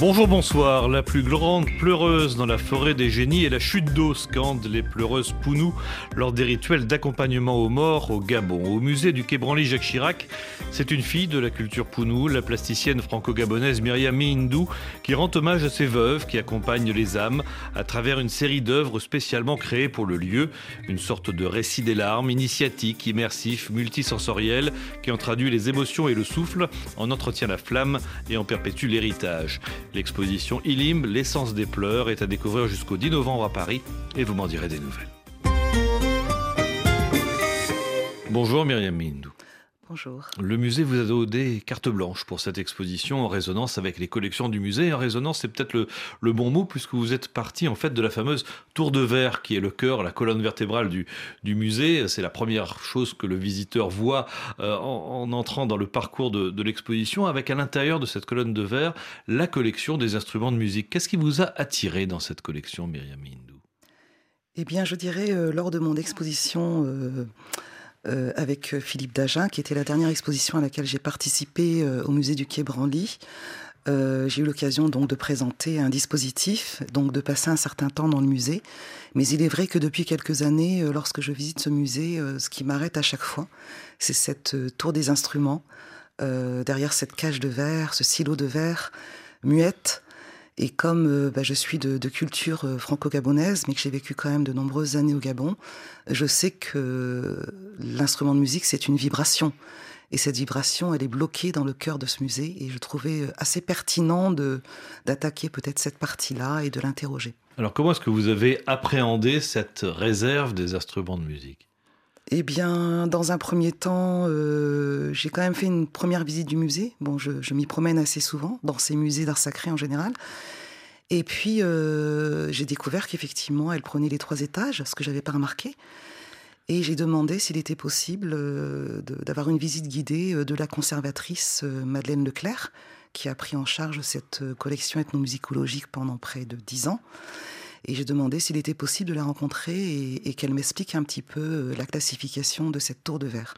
Bonjour, bonsoir. La plus grande pleureuse dans la forêt des génies est la chute d'eau, scandent les pleureuses Pounou lors des rituels d'accompagnement aux morts au Gabon. Au musée du Quai Branly Jacques Chirac, c'est une fille de la culture Pounou, la plasticienne franco-gabonaise Myriam Mindou, qui rend hommage à ses veuves qui accompagnent les âmes à travers une série d'œuvres spécialement créées pour le lieu. Une sorte de récit des larmes, initiatique, immersif, multisensoriel, qui en traduit les émotions et le souffle, en entretient la flamme et en perpétue l'héritage. L'exposition Ilim, l'essence des pleurs, est à découvrir jusqu'au 10 novembre à Paris et vous m'en direz des nouvelles. Bonjour Myriam Mindou. Bonjour. Le musée vous a donné carte blanche pour cette exposition en résonance avec les collections du musée. En résonance, c'est peut-être le, bon mot puisque vous êtes parti en fait de la fameuse tour de verre qui est le cœur, la colonne vertébrale du, musée. C'est la première chose que le visiteur voit euh, en, entrant dans le parcours de, de l'exposition avec à l'intérieur de cette colonne de verre la collection des instruments de musique. Qu'est-ce qui vous a attiré dans cette collection, Myriam Hindou? Eh bien, je dirais, euh, lors de mon exposition... Euh, euh, avec euh, Philippe Dagen, qui était la dernière exposition à laquelle j'ai participé euh, au musée du Quai Branly. j'ai eu l'occasion donc de présenter un dispositif, donc de passer un certain temps dans le musée. Mais il est vrai que depuis quelques années, lorsque je visite ce musée, ce qui m'arrête à chaque fois, c'est cette tour des instruments, derrière cette cage de verre, ce silo de verre muette, et comme euh, bah, je suis de, culture euh, franco-gabonaise, mais que j'ai vécu quand même de nombreuses années au Gabon, je sais que l'instrument de musique, c'est une vibration. Et cette vibration, elle est bloquée dans le cœur de ce musée. Et je trouvais euh, assez pertinent d'attaquer peut-être cette partie-là et de l'interroger. Alors comment est-ce que vous avez appréhendé cette réserve des instruments de musique? Eh bien, dans un premier temps, j'ai quand même fait une première visite du musée. Bon, je, m'y promène assez souvent, dans ces musées d'art sacré en général. Et puis, euh, j'ai découvert qu'effectivement, elle prenait les trois étages, ce que j'avais pas remarqué. Et j'ai demandé s'il était possible euh, d'avoir une visite guidée euh, de la conservatrice Madeleine Leclerc, qui a pris en charge cette collection ethnomusicologique pendant près de dix ans. Et j'ai demandé s'il était possible de la rencontrer et, et qu'elle m'explique un petit peu la classification de cette tour de verre.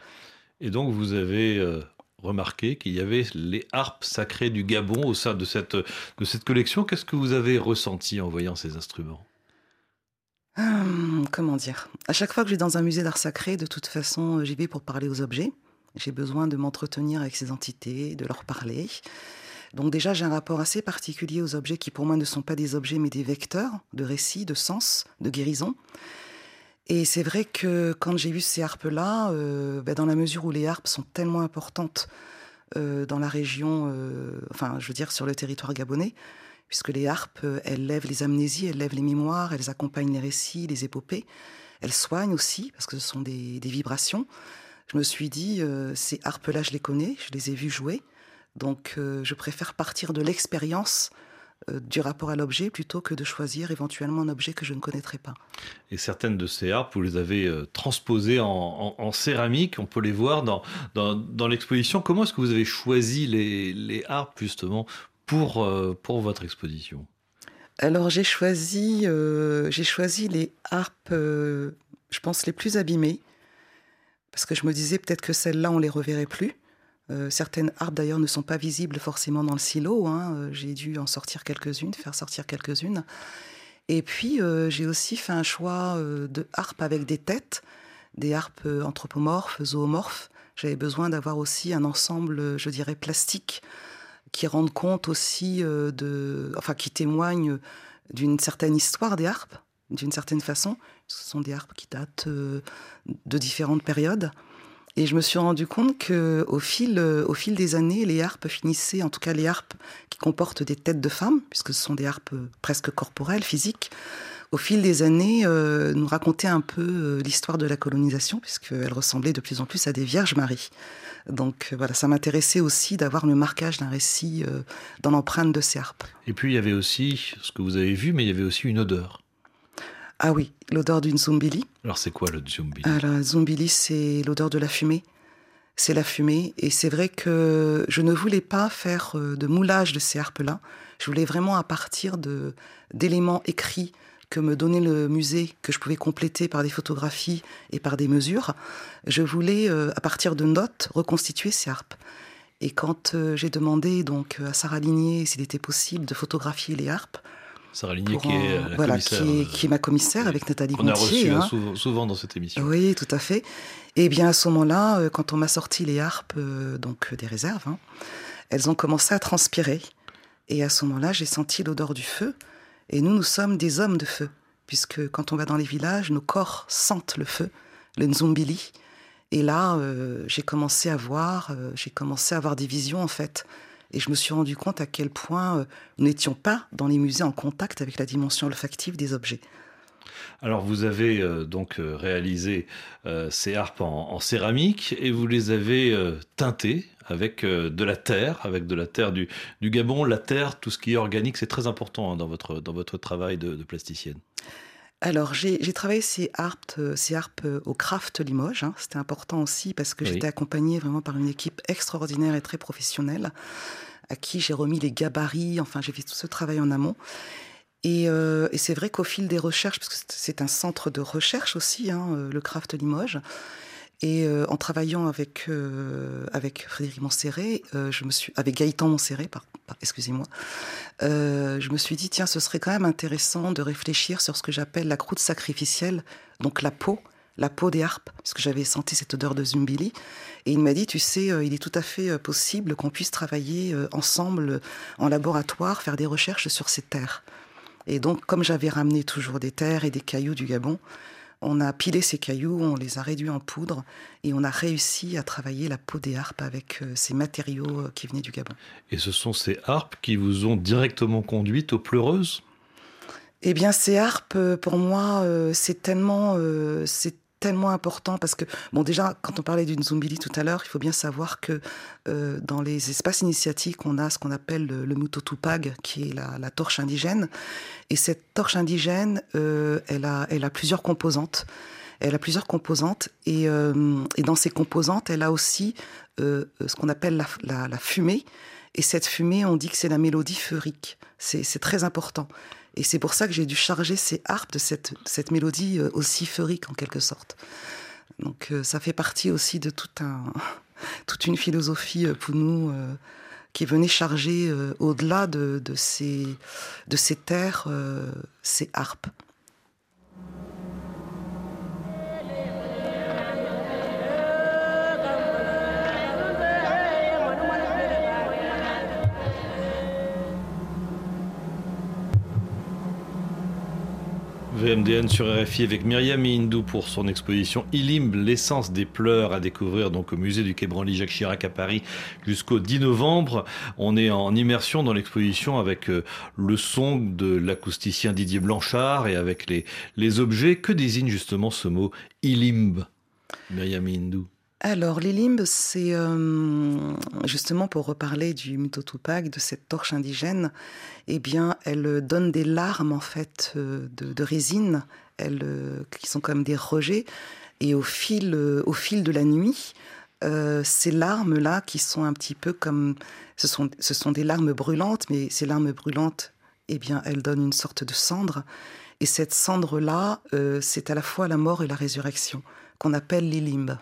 Et donc vous avez remarqué qu'il y avait les harpes sacrées du Gabon au sein de cette, de cette collection. Qu'est-ce que vous avez ressenti en voyant ces instruments? Hum, Comment dire? À chaque fois que je vais dans un musée d'art sacré, de toute façon, j'y vais pour parler aux objets. J'ai besoin de m'entretenir avec ces entités, de leur parler. Donc déjà, j'ai un rapport assez particulier aux objets qui pour moi ne sont pas des objets mais des vecteurs de récits, de sens, de guérison. Et c'est vrai que quand j'ai vu ces harpes-là, euh, ben, dans la mesure où les harpes sont tellement importantes euh, dans la région, euh, enfin, je veux dire, sur le territoire gabonais, puisque les harpes, elles lèvent les amnésies, elles lèvent les mémoires, elles accompagnent les récits, les épopées, elles soignent aussi, parce que ce sont des, des vibrations. Je me suis dit, ces harpes-là, je les connais, je les ai vues jouer, donc je préfère partir de l'expérience euh, du rapport à l'objet plutôt que de choisir éventuellement un objet que je ne connaîtrais pas. Et certaines de ces harpes, vous les avez euh, transposées en, céramique, on peut les voir dans, dans, l'exposition. Comment est-ce que vous avez choisi les, les harpes justement pour, euh, pour votre exposition? Alors j'ai choisi, j'ai choisi les harpes, je pense, les plus abîmées, parce que je me disais peut-être que celles-là, on les reverrait plus. Euh, certaines harpes d'ailleurs ne sont pas visibles forcément dans le silo. Hein. Euh, j'ai dû en sortir quelques-unes, faire sortir quelques-unes. Et puis euh, j'ai aussi fait un choix de harpes avec des têtes, des harpes anthropomorphes, zoomorphes. J'avais besoin d'avoir aussi un ensemble, je dirais, plastique, qui rende compte aussi de, enfin, qui témoigne d'une certaine histoire des harpes, d'une certaine façon. Ce sont des harpes qui datent de différentes périodes. Et je me suis rendu compte que au fil, euh, au fil des années, les harpes finissaient, en tout cas les harpes qui comportent des têtes de femmes, puisque ce sont des harpes presque corporelles, physiques, au fil des années, euh, nous racontaient un peu euh, l'histoire de la colonisation, puisqu'elles ressemblaient de plus en plus à des Vierges Marie. Donc voilà, ça m'intéressait aussi d'avoir le marquage d'un récit dans l'empreinte de ces harpes. Et puis il y avait aussi, ce que vous avez vu, mais il y avait aussi une odeur. Ah oui, l'odeur d'une zumbili. Alors c'est quoi le zumbili Alors la zumbili, c'est l'odeur de la fumée. C'est la fumée. Et c'est vrai que je ne voulais pas faire euh, de moulage de ces harpes-là. Je voulais vraiment à partir de d'éléments écrits que me donnait le musée, que je pouvais compléter par des photographies et par des mesures, je voulais, euh, à partir de notes, reconstituer ces harpes. Et quand euh, j'ai demandé donc à Sarah Ligné s'il était possible de photographier les harpes, Sarah Ligné, qui est, la voilà, commissaire, qui, est, qui est ma commissaire avec Nathalie On a reçu hein. souvent, souvent, dans cette émission. Oui, tout à fait. Et bien à ce moment-là, quand on m'a sorti les harpes, donc des réserves, hein, elles ont commencé à transpirer. Et à ce moment-là, j'ai senti l'odeur du feu. Et nous, nous sommes des hommes de feu, puisque quand on va dans les villages, nos corps sentent le feu, le nzumbili. Et là, euh, j'ai commencé à voir, euh, j'ai commencé à avoir des visions en fait. Et je me suis rendu compte à quel point euh, nous n'étions pas dans les musées en contact avec la dimension olfactive des objets. Alors vous avez euh, donc euh, réalisé euh, ces harpes en, céramique et vous les avez teintées avec de la terre, avec de la terre du, Gabon. La terre, tout ce qui est organique, c'est très important hein, dans, votre, dans votre travail de plasticienne. Alors, j'ai travaillé ces harpes, ces harpes au Craft Limoges. Hein. C'était important aussi parce que oui. j'étais accompagnée vraiment par une équipe extraordinaire et très professionnelle à qui j'ai remis les gabarits. Enfin, j'ai fait tout ce travail en amont. Et, euh, et c'est vrai qu'au fil des recherches, parce que c'est un centre de recherche aussi, hein, le Craft Limoges, et euh, en travaillant avec euh, avec Frédéric Montserrat, je me suis avec Gaëtan par, excusez-moi, je me suis dit tiens, ce serait quand même intéressant de réfléchir sur ce que j'appelle la croûte sacrificielle, donc la peau, la peau des harpes, parce que j'avais senti cette odeur de zumbili. Et il m'a dit, tu sais, il est tout à fait possible qu'on puisse travailler ensemble en laboratoire, faire des recherches sur ces terres. Et donc, comme j'avais ramené toujours des terres et des cailloux du Gabon, on a pilé ces cailloux, on les a réduits en poudre et on a réussi à travailler la peau des harpes avec ces matériaux qui venaient du Gabon. Et ce sont ces harpes qui vous ont directement conduite aux pleureuses? Eh bien, ces harpes, pour moi, c'est tellement, c'est tellement important parce que, bon, déjà, quand on parlait d'une Zumbili tout à l'heure, il faut bien savoir que euh, dans les espaces initiatiques, on a ce qu'on appelle le, le Mutotupag, qui est la, torche indigène. Et cette torche indigène, euh, elle, a, elle a plusieurs composantes. Elle a plusieurs composantes et, euh, et dans ces composantes, elle a aussi ce qu'on appelle la, la, la fumée. Et cette fumée, on dit que c'est la mélodie feurique. C'est très important. Et c'est pour ça que j'ai dû charger ces harpes de cette, cette mélodie aussi feurique en quelque sorte. Donc ça fait partie aussi de tout un, toute une philosophie pour nous euh, qui venait charger euh, au-delà de, de, ces, de ces terres, euh, ces harpes. VMDN sur RFI avec Myriam Hindou pour son exposition Ilimbe, l'essence des pleurs à découvrir donc au musée du Quai Branly Jacques Chirac à Paris jusqu'au 10 novembre. On est en immersion dans l'exposition avec le son de l'acousticien Didier Blanchard et avec les, les objets. Que désigne justement ce mot Ilimbe Myriam Hindou alors, les limbes, c'est euh, justement pour reparler du Mutotupac, de cette torche indigène, eh bien, elle donne des larmes, en fait, de, de résine, elles, qui sont comme des rejets, et au fil, au fil de la nuit, euh, ces larmes-là, qui sont un petit peu comme... Ce sont, ce sont des larmes brûlantes, mais ces larmes brûlantes, eh bien, elles donnent une sorte de cendre, et cette cendre-là, euh, c'est à la fois la mort et la résurrection, qu'on appelle les limbes.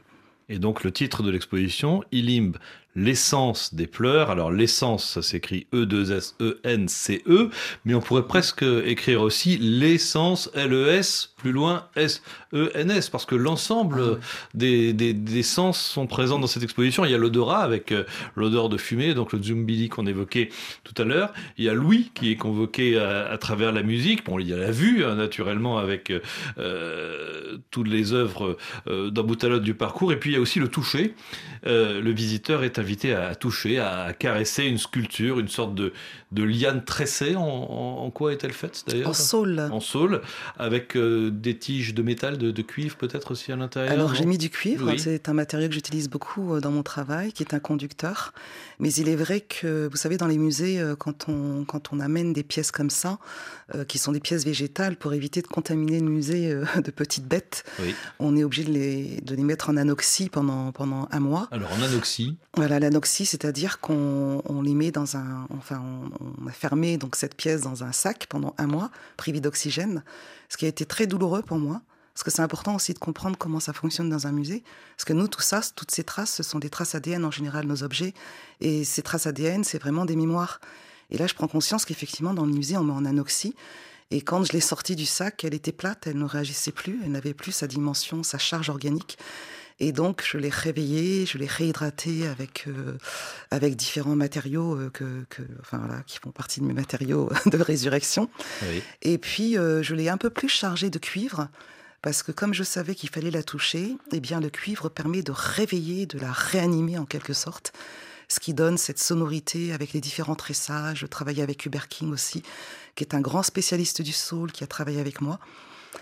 Et donc le titre de l'exposition, Ilimbe, l'essence des pleurs. Alors l'essence, ça s'écrit E2S-E-N-C-E, mais on pourrait presque écrire aussi l'essence, L-E-S, plus loin, S-E-N-S, parce que l'ensemble ah des, des, des, sens sont présents dans cette exposition. Il y a l'odorat avec l'odeur de fumée, donc le zumbili qu'on évoquait tout à l'heure. Il y a l'ouïe qui est convoqué à, à, travers la musique. Bon, il y a la vue, hein, naturellement, avec euh, toutes les œuvres euh, d'un bout à l'autre du parcours. Et puis il y a aussi le toucher. Euh, le visiteur est invité à toucher, à caresser une sculpture, une sorte de, de liane tressée. En, quoi est-elle faite d'ailleurs En saule. En saule, avec euh, des tiges de métal, de, de cuivre peut-être aussi à l'intérieur. Alors j'ai mis du cuivre, oui. c'est un matériau que j'utilise beaucoup dans mon travail, qui est un conducteur. Mais il est vrai que, vous savez, dans les musées, quand on, quand on amène des pièces comme ça, euh, qui sont des pièces végétales, pour éviter de contaminer le musée euh, de petites bêtes, oui. on est obligé de les, de les mettre en anoxie pendant, pendant un mois. Alors en anoxie Voilà, l'anoxie, c'est-à-dire qu'on les met dans un, enfin, on, a fermé donc cette pièce dans un sac pendant un mois, privé d'oxygène, ce qui a été très douloureux pour moi. Parce que c'est important aussi de comprendre comment ça fonctionne dans un musée. Parce que nous, tout ça, toutes ces traces, ce sont des traces ADN en général, nos objets. Et ces traces ADN, c'est vraiment des mémoires. Et là, je prends conscience qu'effectivement, dans le musée, on met en anoxie. Et quand je l'ai sortie du sac, elle était plate, elle ne réagissait plus, elle n'avait plus sa dimension, sa charge organique. Et donc, je l'ai réveillée, je l'ai réhydratée avec, euh, avec différents matériaux euh, que, que, enfin, voilà, qui font partie de mes matériaux de résurrection. Et puis, euh, je l'ai un peu plus chargée de cuivre. Parce que comme je savais qu'il fallait la toucher, eh bien le cuivre permet de réveiller, de la réanimer en quelque sorte ce qui donne cette sonorité avec les différents tressages. Je travaillais avec Hubert King aussi, qui est un grand spécialiste du saule, qui a travaillé avec moi.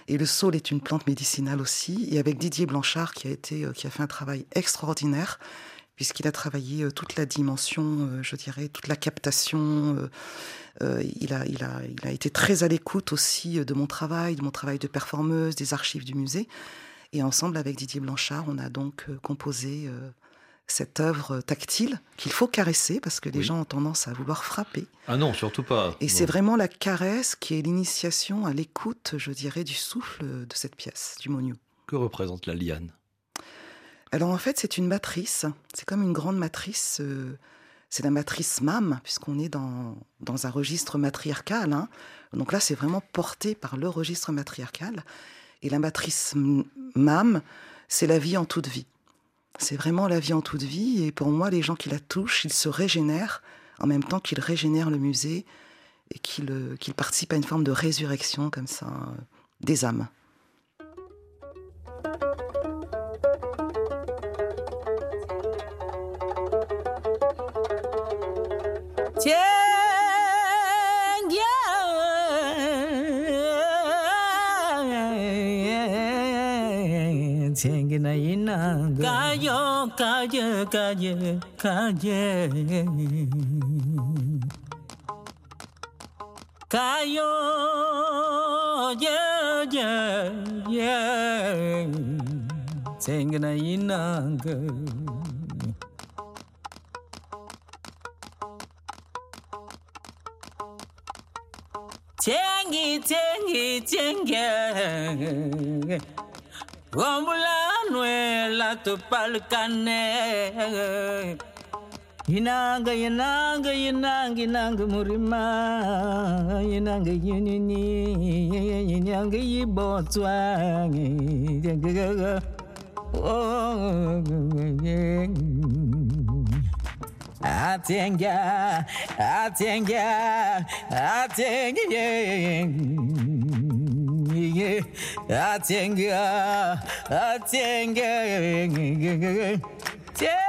Et le saule est une plante médicinale aussi. Et avec Didier Blanchard, qui a, été, euh, qui a fait un travail extraordinaire, puisqu'il a travaillé euh, toute la dimension, euh, je dirais, toute la captation. il, a, il, a, il a été très à l'écoute aussi de mon travail, de mon travail de performeuse, des archives du musée. Et ensemble, avec Didier Blanchard, on a donc composé cette œuvre tactile qu'il faut caresser parce que les gens ont tendance à vouloir frapper. Ah non, surtout pas. Et c'est vraiment la caresse qui est l'initiation à l'écoute, je dirais, du souffle de cette pièce, du Moniou. Que représente la liane? Alors en fait, c'est une matrice. C'est comme une grande matrice. Euh, c'est la matrice MAM, puisqu'on est dans, dans un registre matriarcal. Hein. Donc là, c'est vraiment porté par le registre matriarcal. Et la matrice MAM, c'est la vie en toute vie. C'est vraiment la vie en toute vie. Et pour moi, les gens qui la touchent, ils se régénèrent en même temps qu'ils régénèrent le musée et qu'ils euh, participent à une forme de résurrection comme ça euh, des âmes. Kayo, Naginayina. Calle, calle, Kayo, calle. Cayo, yeah, yeah, na Tenganayinanga. Tengi, tengi, tengi. Gombula la tupalkane Inanga inanga inanga inanga murima. Inanga yinini inanga yibotswa Oh Atenga atenga atenga yeah, I think, uh, I think, uh, yeah.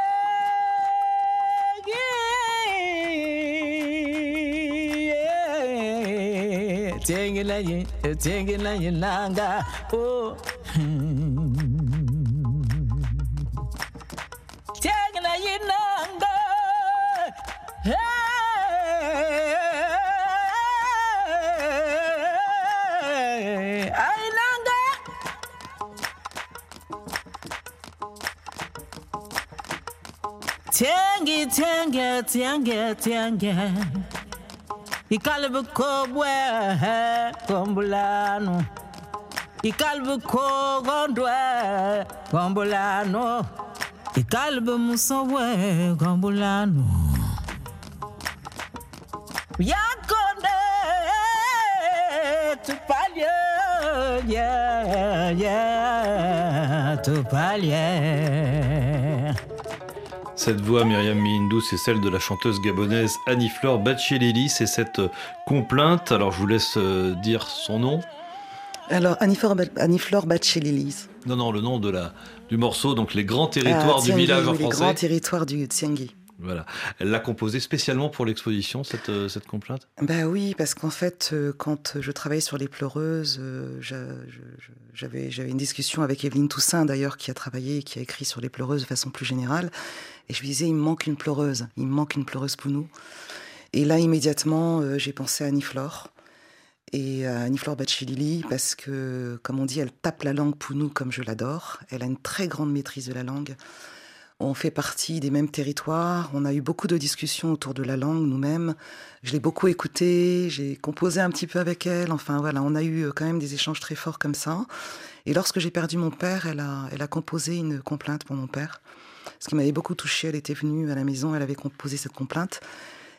Yin, tingla yin langa, oh. Tingla yin langa, hey. Tenge, tenge, tenge, tenge. Ikalibu kobwe, eh, kombulano. Ikalibu kogondwe, kombulano. Ikalibu musowe, eh, kombulano. Yakonde, tupalye, yeah, yeah, tupalye. Cette voix, Myriam Mindou, c'est celle de la chanteuse gabonaise Annie-Flore Bachelili. C'est cette euh, complainte. Alors, je vous laisse euh, dire son nom. Alors, Annie-Flore Bachelili. Non, non, le nom de la, du morceau, donc les grands territoires ah, du village en français. Les grands territoires du Tsiangi. Voilà. Elle l'a composée spécialement pour l'exposition, cette, euh, cette complainte? Ben oui, parce qu'en fait, quand je travaillais sur Les Pleureuses, j'avais une discussion avec Evelyne Toussaint, d'ailleurs, qui a travaillé et qui a écrit sur Les Pleureuses de façon plus générale. Et je lui disais, il me manque une pleureuse, il me manque une pleureuse pour nous. Et là, immédiatement, j'ai pensé à Annie-Flore. Et à Annie-Flore Bacchilili, parce que, comme on dit, elle tape la langue pour nous comme je l'adore. Elle a une très grande maîtrise de la langue. On fait partie des mêmes territoires. On a eu beaucoup de discussions autour de la langue nous-mêmes. Je l'ai beaucoup écoutée. J'ai composé un petit peu avec elle. Enfin voilà, on a eu euh, quand même des échanges très forts comme ça. Et lorsque j'ai perdu mon père, elle a, elle a composé une complainte pour mon père. Ce qui m'avait beaucoup touchée. Elle était venue à la maison. Elle avait composé cette complainte.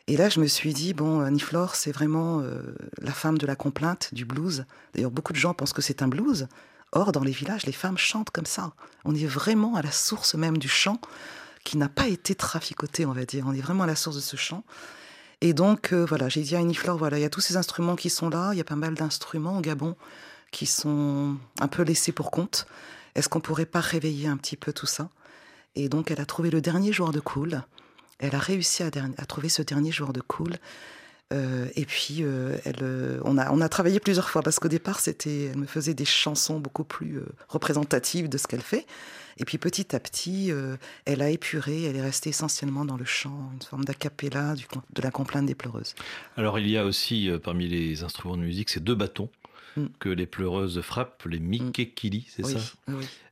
Et là, je me suis dit, bon, Annie Flore, c'est vraiment euh, la femme de la complainte, du blues. D'ailleurs, beaucoup de gens pensent que c'est un blues. Or, dans les villages, les femmes chantent comme ça. On est vraiment à la source même du chant qui n'a pas été traficoté, on va dire. On est vraiment à la source de ce chant. Et donc, euh, voilà, j'ai dit à Annie voilà, il y a tous ces instruments qui sont là. Il y a pas mal d'instruments au Gabon qui sont un peu laissés pour compte. Est-ce qu'on pourrait pas réveiller un petit peu tout ça? Et donc, elle a trouvé le dernier joueur de cool elle a réussi à, trouver ce dernier joueur de cool. Euh, et puis, euh, elle, euh, on, a, on a travaillé plusieurs fois parce qu'au départ, c'était, elle me faisait des chansons beaucoup plus représentatives de ce qu'elle fait. Et puis, petit à petit, elle a épuré. Elle est restée essentiellement dans le chant, une forme d'acapella de la complainte des pleureuses. Alors, il y a aussi parmi les instruments de musique ces deux bâtons Mm. que les pleureuses frappent, les Mikekili, c'est ça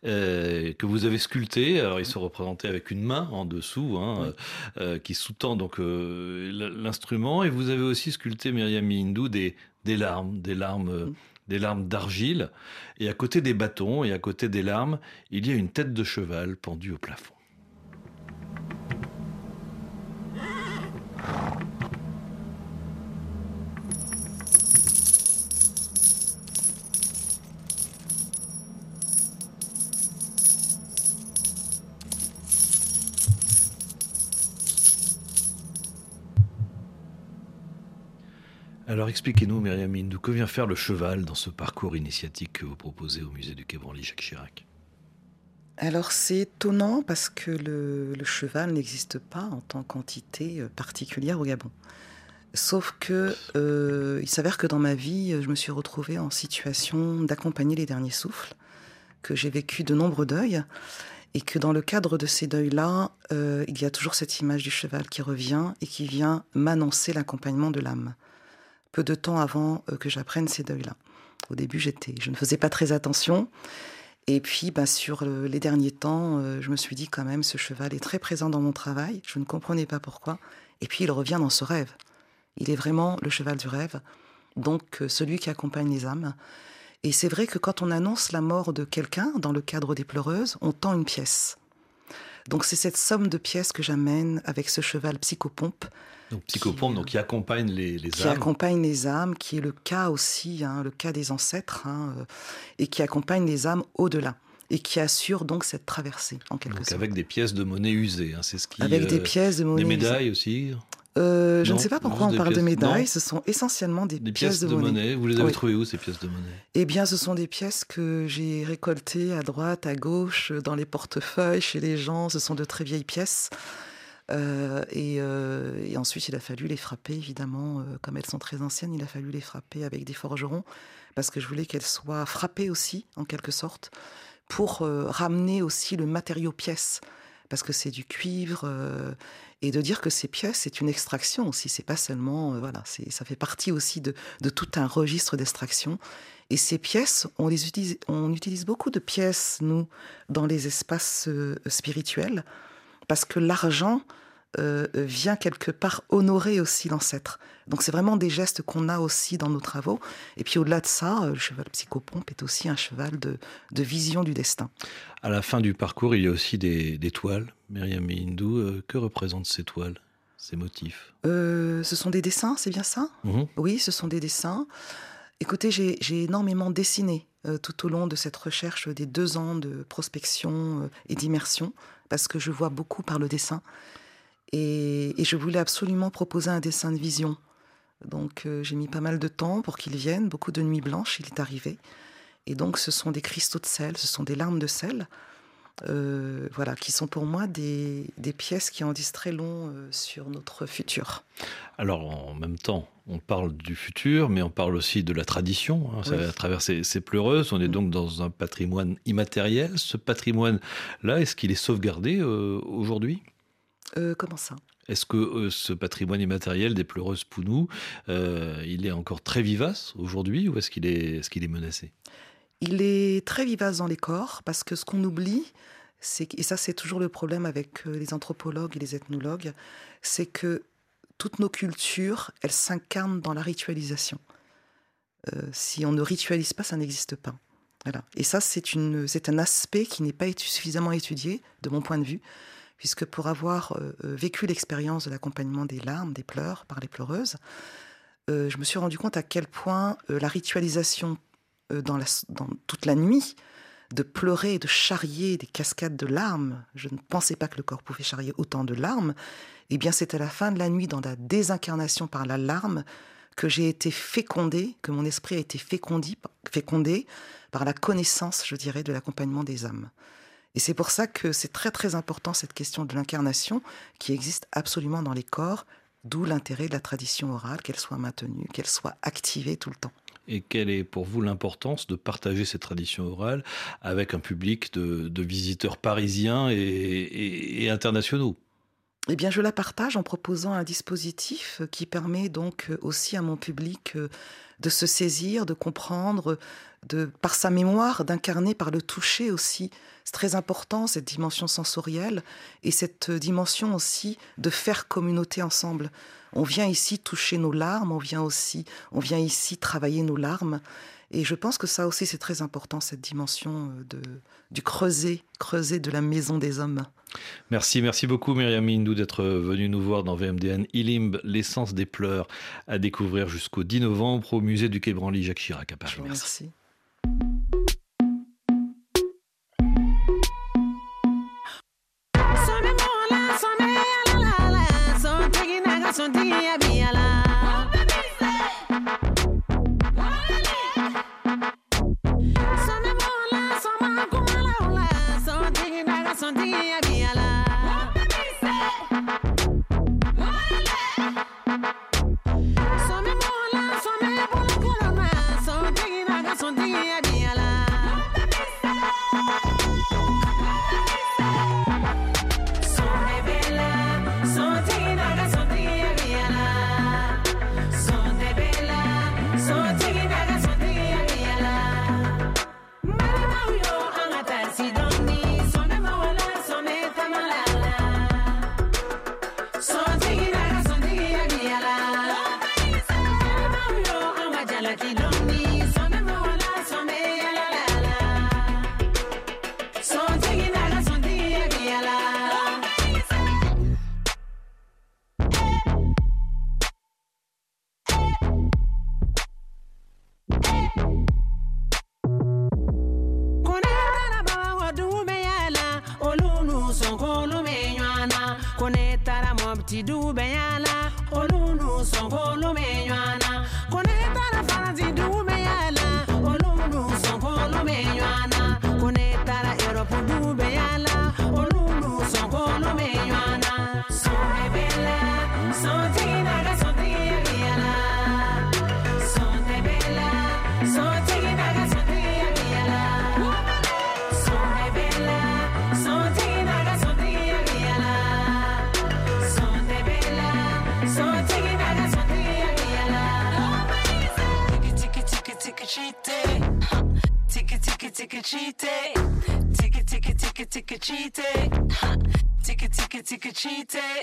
euh, Que vous avez sculpté. Alors, ils sont représentés avec une main en dessous, hein, euh, qui sous-tend donc euh, l'instrument. Et vous avez aussi sculpté, Myriam Hindou, des, des larmes, des larmes. Mm. Des larmes d'argile, et à côté des bâtons et à côté des larmes, il y a une tête de cheval pendue au plafond. Alors expliquez-nous, Myriam Hindou, que vient faire le cheval dans ce parcours initiatique que vous proposez au musée du Quai Branly Jacques Chirac alors c'est étonnant parce que le, cheval n'existe pas en tant qu'entité euh, particulière au Gabon. Sauf que euh, il s'avère que dans ma vie, je me suis retrouvée en situation d'accompagner les derniers souffles, que j'ai vécu de nombreux deuils, et que dans le cadre de ces deuils-là, euh, il y a toujours cette image du cheval qui revient et qui vient m'annoncer l'accompagnement de l'âme de temps avant euh, que j'apprenne ces deuils-là. Au début, j'étais, je ne faisais pas très attention. Et puis, bah, sur les derniers temps, euh, je me suis dit quand même, ce cheval est très présent dans mon travail. Je ne comprenais pas pourquoi. Et puis, il revient dans ce rêve. Il est vraiment le cheval du rêve, donc euh, celui qui accompagne les âmes. Et c'est vrai que quand on annonce la mort de quelqu'un, dans le cadre des pleureuses, on tend une pièce. Donc c'est cette somme de pièces que j'amène avec ce cheval psychopompe donc psychopompe, qui, donc qui accompagne les, les âmes. Qui accompagne les âmes, qui est le cas aussi, hein, le cas des ancêtres, hein, euh, et qui accompagne les âmes au-delà et qui assure donc cette traversée en quelque donc sorte. Avec des pièces de monnaie usées, hein, c'est ce qui. Avec des euh, pièces de monnaie. Des médailles aussi. Euh, je ne sais pas pourquoi on parle de médailles. Ce sont essentiellement des, pièces, de, monnaie. Vous les avez trouvées où ces pièces de monnaie? Eh bien, ce sont des pièces que j'ai récoltées à droite, à gauche, dans les portefeuilles, chez les gens. Ce sont de très vieilles pièces. Euh, euh, et, ensuite, il a fallu les frapper, évidemment, comme elles sont très anciennes, il a fallu les frapper avec des forgerons, parce que je voulais qu'elles soient frappées aussi, en quelque sorte, pour ramener aussi le matériau pièce, parce que c'est du cuivre, et de dire que ces pièces, c'est une extraction aussi, c'est pas seulement, voilà, ça fait partie aussi de, tout un registre d'extraction. Et ces pièces, on, utilise, on utilise beaucoup de pièces, nous, dans les espaces spirituels parce que l'argent euh, vient quelque part honorer aussi l'ancêtre. Donc c'est vraiment des gestes qu'on a aussi dans nos travaux. Et puis au-delà de ça, euh, le cheval psychopompe est aussi un cheval de, vision du destin. À la fin du parcours, il y a aussi des, toiles. Myriam Hindou, euh, que représentent ces toiles, ces motifs? Ce sont des dessins, c'est bien ça? Mhm. Oui, ce sont des dessins. Écoutez, j'ai énormément dessiné tout au long de cette recherche des deux ans de prospection et d'immersion parce que je vois beaucoup par le dessin. Et, je voulais absolument proposer un dessin de vision. Donc euh, j'ai mis pas mal de temps pour qu'il vienne, beaucoup de nuits blanches, il est arrivé. Et donc ce sont des cristaux de sel, ce sont des larmes de sel, euh, voilà, qui sont pour moi des, pièces qui en disent très long euh, sur notre futur. Alors en même temps, on parle du futur, mais on parle aussi de la tradition. Hein, à travers ces, pleureuses, on est donc dans un patrimoine immatériel. Ce patrimoine-là, est-ce qu'il est sauvegardé euh, aujourd'hui? Euh, Comment ça? Est-ce que euh, ce patrimoine immatériel des pleureuses Pounou, il est encore très vivace aujourd'hui ou est-ce qu'il est, est, qu'il est menacé? Il est très vivace dans les corps parce que ce qu'on oublie, et ça c'est toujours le problème avec euh, les anthropologues et les ethnologues, c'est que toutes nos cultures, elles s'incarnent dans la ritualisation. Euh, si on ne ritualise pas, ça n'existe pas. Voilà. Et ça, c'est un aspect qui n'est pas suffisamment étudié, de mon point de vue, puisque pour avoir euh, euh, vécu l'expérience de l'accompagnement des larmes, des pleurs par les pleureuses, euh, je me suis rendu compte à quel point la ritualisation dans, toute la nuit, de pleurer de charrier des cascades de larmes, je ne pensais pas que le corps pouvait charrier autant de larmes, eh bien c'est à la fin de la nuit, dans la désincarnation par la larme, que j'ai été fécondé, que mon esprit a été fécondé par la connaissance, je dirais, de l'accompagnement des âmes. Et c'est pour ça que c'est très très important cette question de l'incarnation qui existe absolument dans les corps, d'où l'intérêt de la tradition orale, qu'elle soit maintenue, qu'elle soit activée tout le temps. Et quelle est pour vous l'importance de partager cette tradition orale avec un public de, de visiteurs parisiens et, et- et internationaux? Eh bien, je la partage en proposant un dispositif qui permet donc aussi à mon public euh, de se saisir, de comprendre, de, par sa mémoire, d'incarner par le toucher aussi. C'est très important, cette dimension sensorielle et cette dimension aussi de faire communauté ensemble. On vient ici toucher nos larmes, on vient aussi, on vient ici travailler nos larmes. Et je pense que ça aussi, c'est très important, cette dimension euh, de, du creuset, creuset de la maison des hommes. Merci, merci beaucoup Myriam Hindou d'être venue nous voir dans VMDN Ilimbe, l'essence des pleurs, à découvrir jusqu'au 10 novembre musée du Quai Branly Jacques Chirac à Paris. Je ti dube yala olunu songo lume nyana kone tara fana ti dube yala olunu songo lume nyana kone tara eropu dube a cheat day. Take it, take it, take it, take a cheat day. Take it, take it, take a cheat day.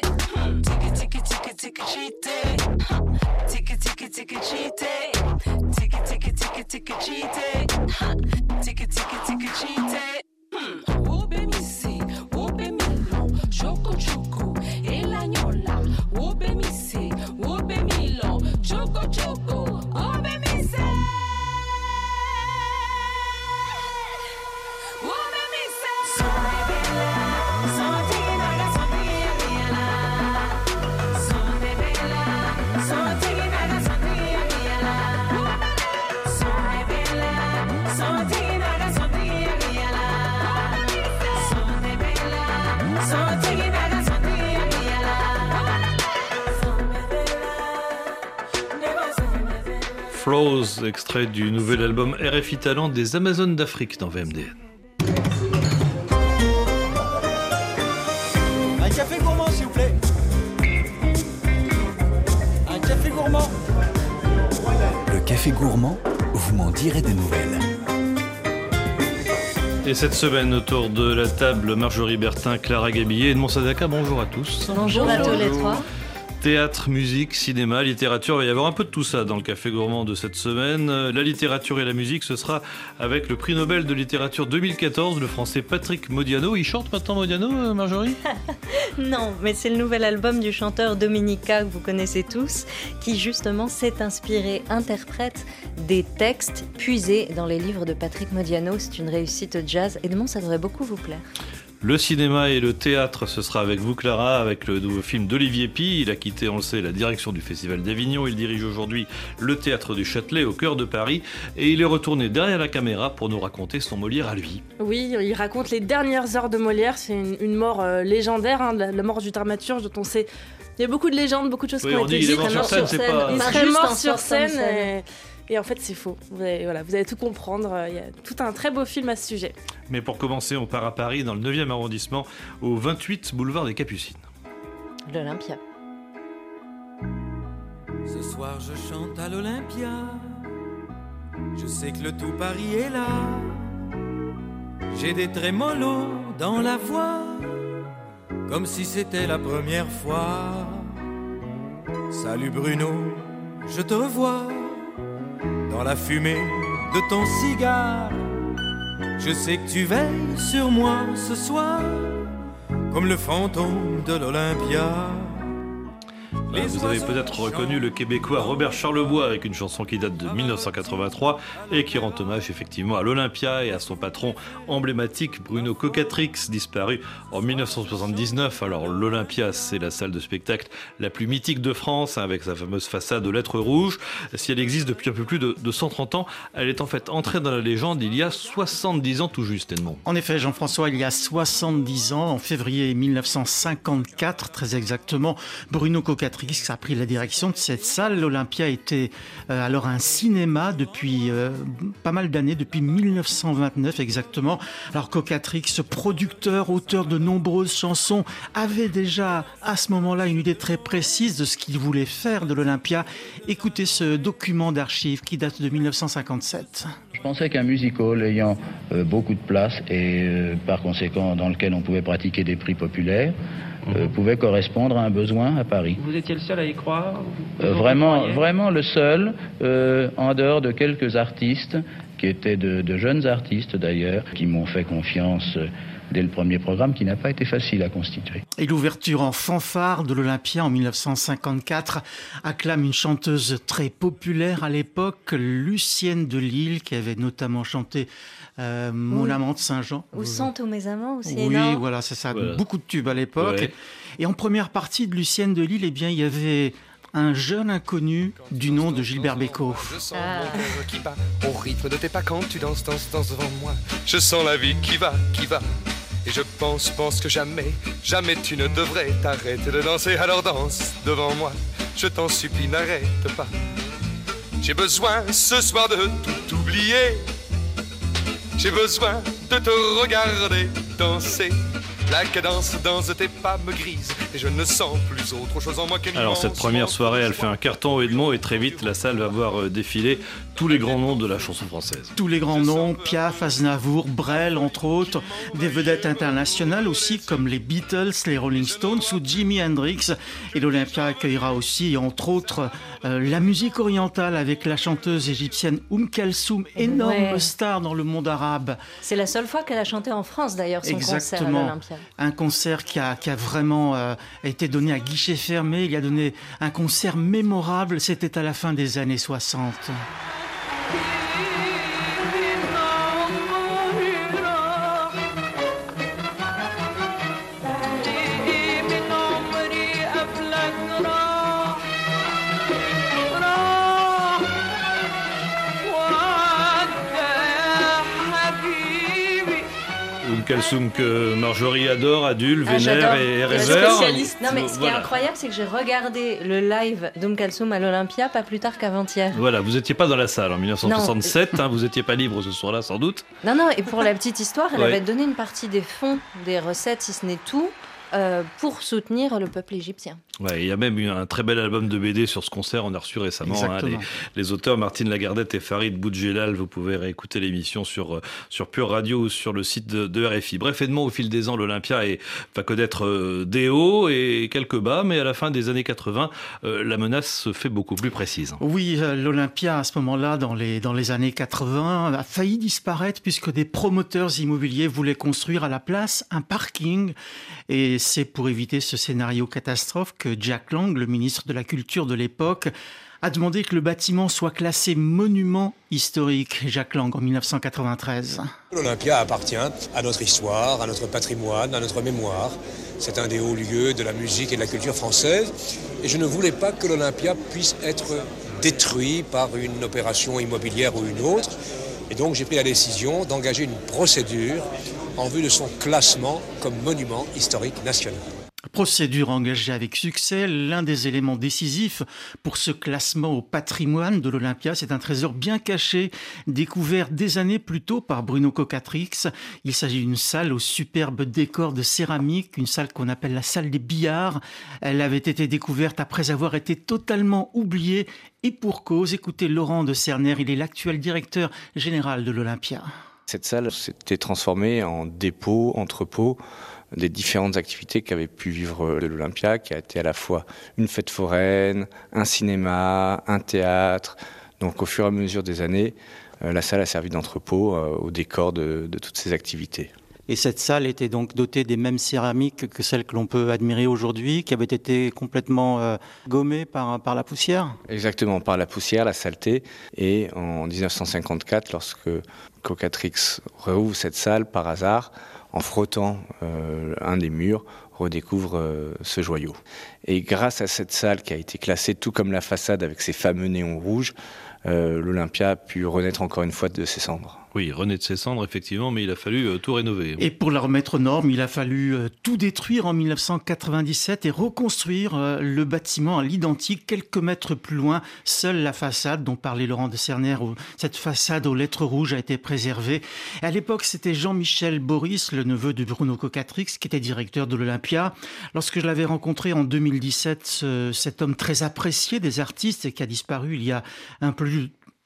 Take it, take it, a a a a. Flows, extrait du nouvel album RFI Talent des Amazones d'Afrique dans VMDN. Un café gourmand, s'il vous plaît. Un café gourmand. Le café gourmand, vous m'en direz des nouvelles. Et cette semaine, autour de la table, Marjorie Bertin, Clara Gabillet et Edmond Sadaka, bonjour à tous. Bonjour à tous les trois. Théâtre, musique, cinéma, littérature, il va y avoir un peu de tout ça dans le Café Gourmand de cette semaine. La littérature et la musique, ce sera avec le prix Nobel de littérature 2014, le français Patrick Modiano. Il chante maintenant Modiano, euh, Marjorie? Non, mais c'est le nouvel album du chanteur Dominica que vous connaissez tous, qui justement s'est inspiré, interprète des textes puisés dans les livres de Patrick Modiano. C'est une réussite jazz. Edmond, ça devrait beaucoup vous plaire. Le cinéma et le théâtre, ce sera avec vous, Clara, avec le nouveau film d'Olivier Pi. Il a quitté, on le sait, la direction du Festival d'Avignon. Il dirige aujourd'hui le théâtre du Châtelet, au cœur de Paris. Et il est retourné derrière la caméra pour nous raconter son Molière à lui. Oui, il raconte les dernières heures de Molière. C'est une, une mort euh, légendaire, hein, la, la mort du dramaturge dont on sait. Il y a beaucoup de légendes, beaucoup de choses Oui, qui ont on été dit il est dites. mort sur scène, c'est pas- Il serait mort sur scène. scène. Et, et en fait, c'est faux. Vous allez, voilà, vous allez tout comprendre. Il y a tout un très beau film à ce sujet. Mais pour commencer, on part à Paris, dans le 9e arrondissement, au 28 boulevard des Capucines. L'Olympia. Ce soir je chante à l'Olympia. Je sais que le tout Paris est là. J'ai des trémolos dans la voix, comme si c'était la première fois. Salut Bruno, je te revois dans la fumée de ton cigare. Je sais que tu veilles sur moi ce soir, comme le fantôme de l'Olympia. Voilà, vous avez peut-être reconnu le Québécois Robert Charlebois avec une chanson qui date de 1983 et qui rend hommage effectivement à l'Olympia et à son patron emblématique Bruno Cocatrix, disparu en 1979. Alors l'Olympia, c'est la salle de spectacle la plus mythique de France, hein, avec sa fameuse façade aux lettres rouges. Si elle existe depuis un peu plus de, de 130 ans, elle est en fait entrée dans la légende il y a 70 ans tout juste, Edmond. En effet, Jean-François, il y a 70 ans, en février 1954, très exactement, Bruno Cocatrix a pris la direction de cette salle. L'Olympia était euh, alors un cinéma depuis euh, pas mal d'années, depuis 1929 exactement. Alors Cocatrix, producteur, auteur de nombreuses chansons, avait déjà à ce moment-là une idée très précise de ce qu'il voulait faire de l'Olympia. Écoutez ce document d'archives qui date de 1957. Je pensais qu'un music hall ayant euh, beaucoup de place et euh, par conséquent dans lequel on pouvait pratiquer des prix populaires euh, pouvait correspondre à un besoin à Paris. Vous étiez le seul à y croire vraiment, vraiment le seul, en dehors de quelques artistes qui étaient de, de jeunes artistes d'ailleurs, qui m'ont fait confiance dès le premier programme, qui n'a pas été facile à constituer. Et l'ouverture en fanfare de l'Olympia en 1954 acclame une chanteuse très populaire à l'époque, Lucienne de Lille, qui avait notamment chanté euh, Mon Oui. amant de Saint-Jean. Ou sont tous mes amants aussi Oui, énorme. voilà, c'est ça. Voilà. Beaucoup de tubes à l'époque. Ouais. Et en première partie de Lucienne de Lille, eh bien, il y avait un jeune inconnu du nom de Gilbert Bécaud. Je sens Ah. mon cœur qui bat au rythme de tes pas quand tu danses, danses, danses devant moi. Je sens la vie qui va, qui va. Et je pense, pense que jamais, jamais tu ne devrais t'arrêter de danser. Alors danse devant moi. Je t'en supplie, n'arrête pas. J'ai besoin ce soir de tout oublier. J'ai besoin de te regarder danser. La cadence danse tes pas me grise et je ne sens plus autre chose en moi qu'une Alors cette première soirée, elle fait un carton Edmond et très vite la salle va voir euh, défiler tous les grands noms de la chanson française. Tous les grands noms, Piaf, Aznavour, Brel, entre autres, des vedettes internationales aussi comme les Beatles, les Rolling Stones ou Jimi Hendrix. Et l'Olympia accueillera aussi, entre autres, euh, la musique orientale avec la chanteuse égyptienne Oum Kalsoum, énorme Ouais. star dans le monde arabe. C'est la seule fois qu'elle a chanté en France d'ailleurs son concert à Exactement. Un concert qui a, qui a vraiment euh, été donné à guichet fermé. Il a donné un concert mémorable. C'était à la fin des années 60. Oum Kalsoum que Marjorie adore, adule, Ah, vénère et Et réserve. Non, mais ce qui Voilà. est incroyable, c'est que j'ai regardé le live d'Oum Kalsoum à l'Olympia pas plus tard qu'avant-hier. Voilà, vous n'étiez pas dans la salle en 1967, hein, vous n'étiez pas libre ce soir-là sans doute. Non, non, et pour la petite histoire, elle Ouais. avait donné une partie des fonds, des recettes, si ce n'est tout, euh, pour soutenir le peuple égyptien. Ouais, il y a même eu un très bel album de BD sur ce concert, on a reçu récemment hein, les, les, auteurs Martine Lagardette et Farid Boudjelal. Vous pouvez réécouter l'émission sur, euh, sur Pure Radio ou sur le site de, de RFI. Bref, Edmond, au fil des ans, l'Olympia va connaître euh, des hauts et quelques bas, mais à la fin des années 80, euh, la menace se fait beaucoup plus précise. Oui, l'Olympia, à ce moment-là, dans les, dans les années 80, a failli disparaître puisque des promoteurs immobiliers voulaient construire à la place un parking. Et c'est pour éviter ce scénario catastrophe Jack Lang, le ministre de la Culture de l'époque, a demandé que le bâtiment soit classé monument historique, Jacques Lang, en 1993. L'Olympia appartient à notre histoire, à notre patrimoine, à notre mémoire. C'est un des hauts lieux de la musique et de la culture française. Et je ne voulais pas que l'Olympia puisse être détruit par une opération immobilière ou une autre. Et donc j'ai pris la décision d'engager une procédure en vue de son classement comme monument historique national. Procédure engagée avec succès, l'un des éléments décisifs pour ce classement au patrimoine de l'Olympia, c'est un trésor bien caché, découvert des années plus tôt par Bruno Cocatrix. Il s'agit d'une salle au superbe décor de céramique, une salle qu'on appelle la salle des billards. Elle avait été découverte après avoir été totalement oubliée et pour cause. Écoutez Laurent de Cerner, il est l'actuel directeur général de l'Olympia. Cette salle s'était transformée en dépôt, entrepôt des différentes activités qu'avait pu vivre l'Olympia, qui a été à la fois une fête foraine, un cinéma, un théâtre. Donc au fur et à mesure des années, euh, la salle a servi d'entrepôt euh, au décor de, toutes ces activités. Et cette salle était donc dotée des mêmes céramiques que celles que l'on peut admirer aujourd'hui, qui avaient été complètement euh, gommées par, par la poussière? Exactement, par la poussière, la saleté. Et en 1954, lorsque Cocatrix rouvre cette salle par hasard, en frottant euh, un des murs, redécouvre euh, ce joyau. Et grâce à cette salle qui a été classée tout comme la façade avec ses fameux néons rouges, euh, l'Olympia a pu renaître encore une fois de ses cendres. Oui, renaître de ses cendres, effectivement, mais il a fallu euh, tout rénover. Et pour la remettre aux normes, il a fallu euh, tout détruire en 1997 et reconstruire le bâtiment à l'identique quelques mètres plus loin. Seule la façade dont parlait Laurent de Cerner, cette façade aux lettres rouges a été préservée. à l'époque, c'était Jean-Michel Boris, le neveu de Bruno Cocatrix, qui était directeur de l'Olympia. Lorsque je l'avais rencontré en 2017, cet homme très apprécié des artistes et qui a disparu il y a un peu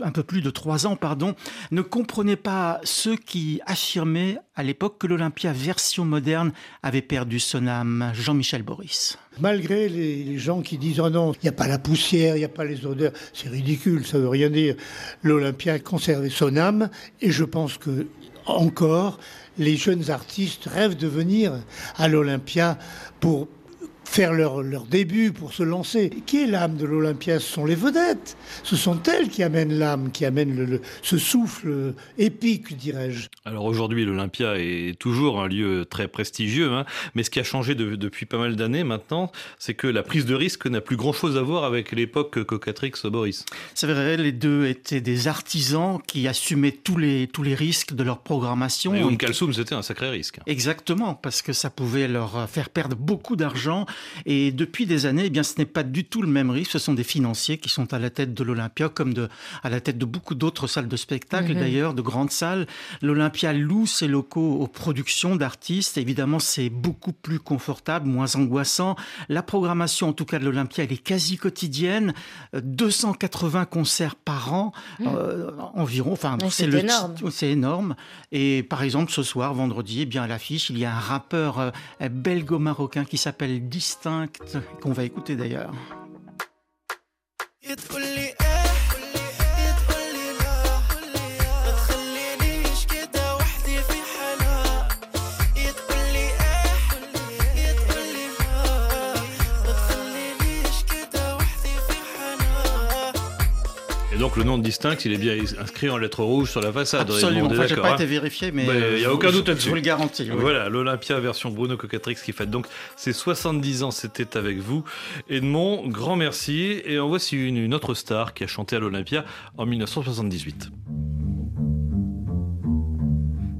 un peu plus de trois ans, pardon, ne comprenait pas ceux qui affirmaient à l'époque que l'Olympia version moderne avait perdu son âme. Jean-Michel Boris. Malgré les, gens qui disent oh non, il n'y a pas la poussière, il n'y a pas les odeurs, c'est ridicule, ça veut rien dire. L'Olympia a conservé son âme et je pense que encore les jeunes artistes rêvent de venir à l'Olympia pour faire leur, leur, début, pour se lancer. Qui est l'âme de l'Olympia? Ce sont les vedettes. Ce sont elles qui amènent l'âme, qui amènent le, ce souffle épique, dirais-je. Alors aujourd'hui, l'Olympia est toujours un lieu très prestigieux, hein, mais ce qui a changé depuis pas mal d'années maintenant, c'est que la prise de risque n'a plus grand-chose à voir avec l'époque Cocatrix-Boris. C'est vrai, les deux étaient des artisans qui assumaient tous les, tous les risques de leur programmation. Et Oum Kalsoum, c'était un sacré risque. Exactement, parce que ça pouvait leur faire perdre beaucoup d'argent et depuis des années, eh bien, ce n'est pas du tout le même risque. Ce sont des financiers qui sont à la tête de l'Olympia, comme de, à la tête de beaucoup d'autres salles de spectacle, d'ailleurs, de grandes salles. L'Olympia loue ses locaux aux productions d'artistes. Évidemment, c'est beaucoup plus confortable, moins angoissant. La programmation, en tout cas de l'Olympia, elle est quasi quotidienne. 280 euh, concerts par an, mmh. euh, environ. Enfin, c'est énorme. C'est énorme. Et par exemple, ce soir, vendredi, eh bien, à l'affiche, il y a un rappeur euh, belgo-marocain qui s'appelle Qu'on va écouter d'ailleurs. Et donc le nom de Distinct, il est bien inscrit en lettres rouges sur la façade. Absolument, enfin, j'ai pas été vérifié, mais il n'y a aucun doute là-dessus. Je vous le garantis. Voilà, l'Olympia version Bruno Cocatrix qui fête donc ses 70 ans, c'était avec vous. Edmond, grand merci. Et en voici une, une autre star qui a chanté à l'Olympia en 1978.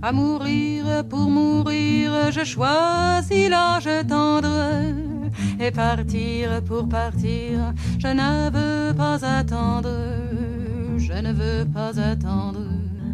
À mourir pour mourir, je choisis l'âge tendre. Et partir pour partir, je ne veux pas attendre je ne veux pas attendre.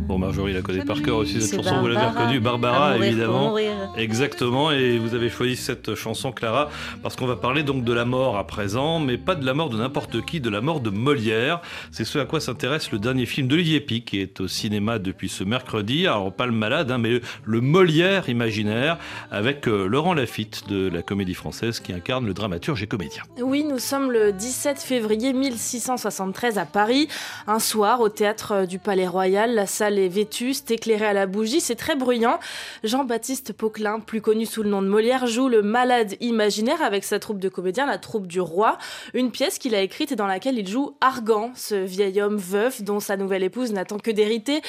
Bon, Marjorie la connaît par cœur aussi, cette chanson, vous l'avez reconnue. Barbara, À mourir pour évidemment. mourir. Exactement, et vous avez choisi cette chanson, Clara, parce qu'on va parler donc de la mort à présent, mais pas de la mort de n'importe qui, de la mort de Molière. C'est ce à quoi s'intéresse le dernier film d'Olivier Pic, qui est au cinéma depuis ce mercredi. Alors, pas le malade, hein, mais le Molière imaginaire, avec euh, Laurent Lafitte de la Comédie Française, qui incarne le dramaturge et comédien. Oui, nous sommes le 17 février 1673 à Paris. Un soir, au théâtre du Palais Royal, la salle est vétuste, éclairée à la bougie, c'est très bruyant. Jean-Baptiste Poquelin, plus connu sous le nom de Molière, joue le malade imaginaire avec sa troupe de comédiens, la troupe du roi. Une pièce qu'il a écrite et dans laquelle il joue Argan, ce vieil homme veuf dont sa nouvelle épouse n'attend que d'hériter